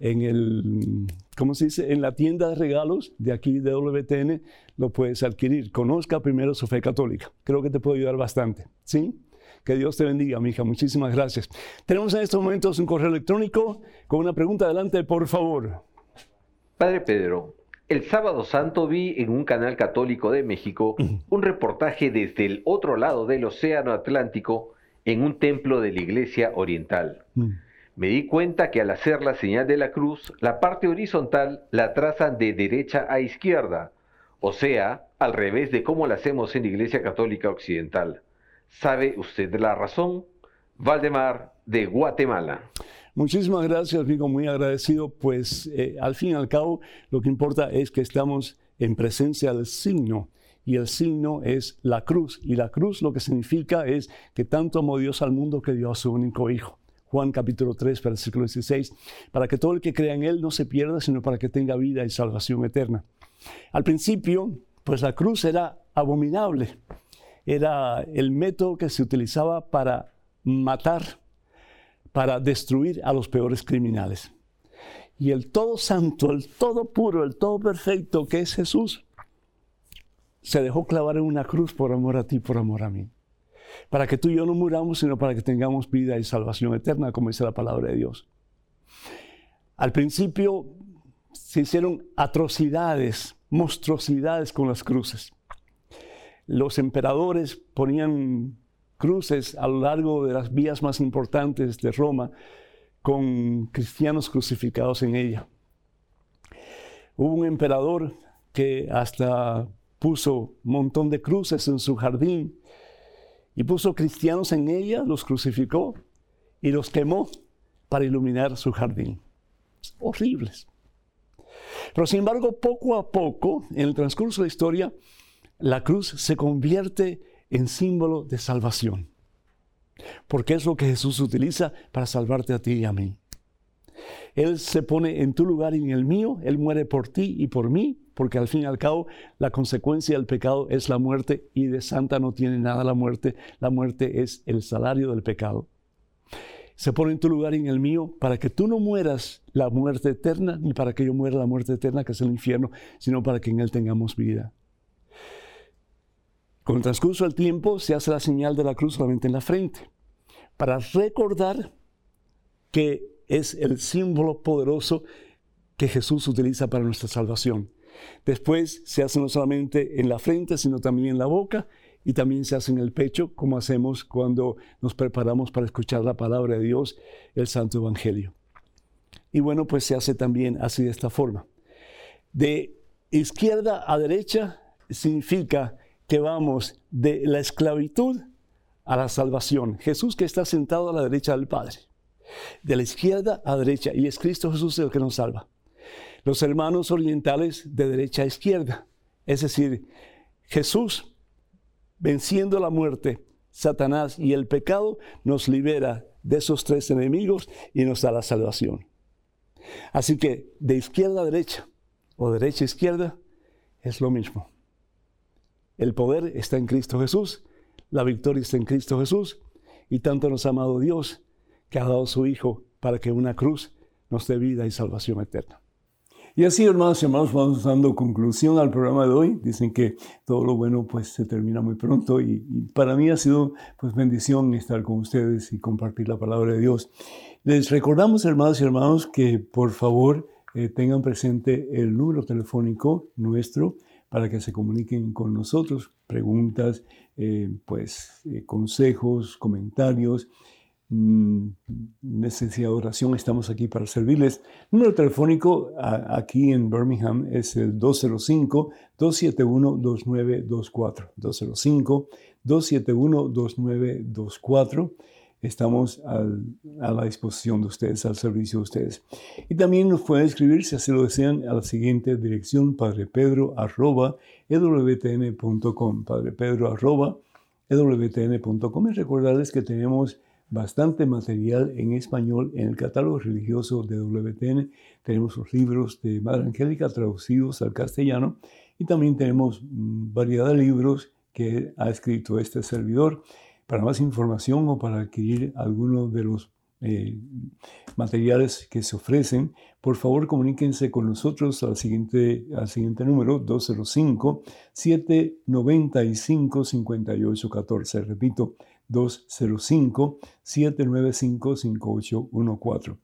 en el, ¿cómo se dice? En la tienda de regalos de aquí de WTN lo puedes adquirir. Conozca primero su fe católica. Creo que te puede ayudar bastante. ¿Sí? Que Dios te bendiga, mi hija. Muchísimas gracias. Tenemos en estos momentos un correo electrónico con una pregunta. Adelante, por favor. Padre Pedro, el sábado santo vi en un canal católico de México un reportaje desde el otro lado del Océano Atlántico en un templo de la Iglesia Oriental. Mm. Me di cuenta que al hacer la señal de la cruz, la parte horizontal la trazan de derecha a izquierda, o sea, al revés de cómo la hacemos en la Iglesia Católica Occidental. ¿Sabe usted la razón? Valdemar, de Guatemala. Muchísimas gracias, amigo, muy agradecido. Pues eh, al fin y al cabo, lo que importa es que estamos en presencia del signo. Y el signo es la cruz. Y la cruz lo que significa es que tanto amó Dios al mundo que dio a su único hijo. Juan capítulo 3, versículo 16, para que todo el que crea en Él no se pierda, sino para que tenga vida y salvación eterna. Al principio, pues la cruz era abominable, era el método que se utilizaba para matar, para destruir a los peores criminales. Y el todo santo, el todo puro, el todo perfecto que es Jesús, se dejó clavar en una cruz por amor a ti, por amor a mí para que tú y yo no muramos, sino para que tengamos vida y salvación eterna, como dice la palabra de Dios. Al principio se hicieron atrocidades, monstruosidades con las cruces. Los emperadores ponían cruces a lo largo de las vías más importantes de Roma con cristianos crucificados en ella. Hubo un emperador que hasta puso montón de cruces en su jardín y puso cristianos en ella, los crucificó y los quemó para iluminar su jardín. Horribles. Pero sin embargo, poco a poco, en el transcurso de la historia, la cruz se convierte en símbolo de salvación. Porque es lo que Jesús utiliza para salvarte a ti y a mí. Él se pone en tu lugar y en el mío, Él muere por ti y por mí, porque al fin y al cabo la consecuencia del pecado es la muerte y de santa no tiene nada la muerte. La muerte es el salario del pecado. Se pone en tu lugar y en el mío para que tú no mueras la muerte eterna, ni para que yo muera la muerte eterna, que es el infierno, sino para que en él tengamos vida. Con el transcurso del tiempo se hace la señal de la cruz solamente en la frente, para recordar que es el símbolo poderoso que Jesús utiliza para nuestra salvación. Después se hace no solamente en la frente, sino también en la boca y también se hace en el pecho, como hacemos cuando nos preparamos para escuchar la palabra de Dios, el Santo Evangelio. Y bueno, pues se hace también así de esta forma. De izquierda a derecha significa que vamos de la esclavitud a la salvación. Jesús que está sentado a la derecha del Padre. De la izquierda a derecha. Y es Cristo Jesús el que nos salva. Los hermanos orientales de derecha a izquierda. Es decir, Jesús venciendo la muerte, Satanás y el pecado, nos libera de esos tres enemigos y nos da la salvación. Así que de izquierda a derecha o derecha a izquierda es lo mismo. El poder está en Cristo Jesús, la victoria está en Cristo Jesús y tanto nos ha amado Dios que ha dado su Hijo para que una cruz nos dé vida y salvación eterna. Y así, hermanos y hermanos, vamos dando conclusión al programa de hoy. Dicen que todo lo bueno pues se termina muy pronto y, para mí ha sido pues bendición estar con ustedes y compartir la palabra de Dios. Les recordamos, hermanos y hermanos, que por favor eh, tengan presente el número telefónico nuestro para que se comuniquen con nosotros, preguntas, eh, pues eh, consejos, comentarios. Mm, necesidad de oración, estamos aquí para servirles. número telefónico aquí en Birmingham es el 205-271-2924. 205-271-2924. Estamos a la disposición de ustedes, al servicio de ustedes. Y también nos pueden escribir, si así lo desean, a la siguiente dirección, padrepedro.ewtn.com. Padrepedro.ewtn.com. Y recordarles que tenemos bastante material en español en el catálogo religioso de WTN. Tenemos los libros de Madre Angélica traducidos al castellano y también tenemos mm, variedad de libros que ha escrito este servidor. Para más información o para adquirir alguno de los eh, materiales que se ofrecen, por favor comuníquense con nosotros al siguiente, al siguiente número 205-795-5814. Repito, 205-795-5814.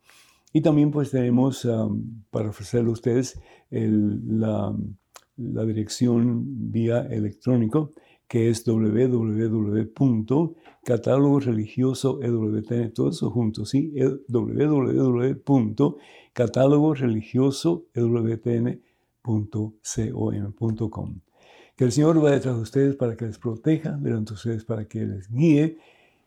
Y también pues tenemos para ofrecerle a ustedes la, dirección vía electrónico que es www.catálogosreligioso.ewtn, todo eso junto, ¿sí? www.catálogosreligioso.ewtn.com. Que el Señor va detrás de ustedes para que les proteja, delante de ustedes para que les guíe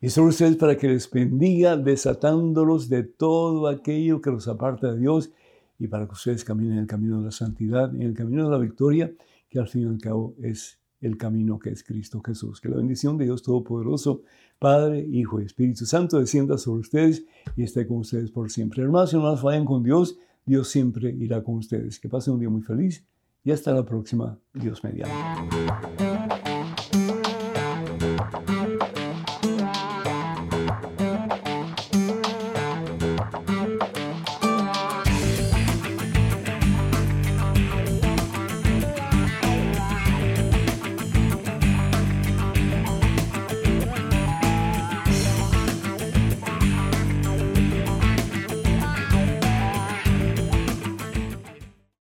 y sobre ustedes para que les bendiga, desatándolos de todo aquello que los aparta de Dios y para que ustedes caminen en el camino de la santidad, en el camino de la victoria, que al fin y al cabo es el camino que es Cristo Jesús. Que la bendición de Dios Todopoderoso, Padre, Hijo y Espíritu Santo descienda sobre ustedes y esté con ustedes por siempre. Hermanos y hermanas, vayan con Dios. Dios siempre irá con ustedes. Que pasen un día muy feliz y hasta la próxima, Dios mediante.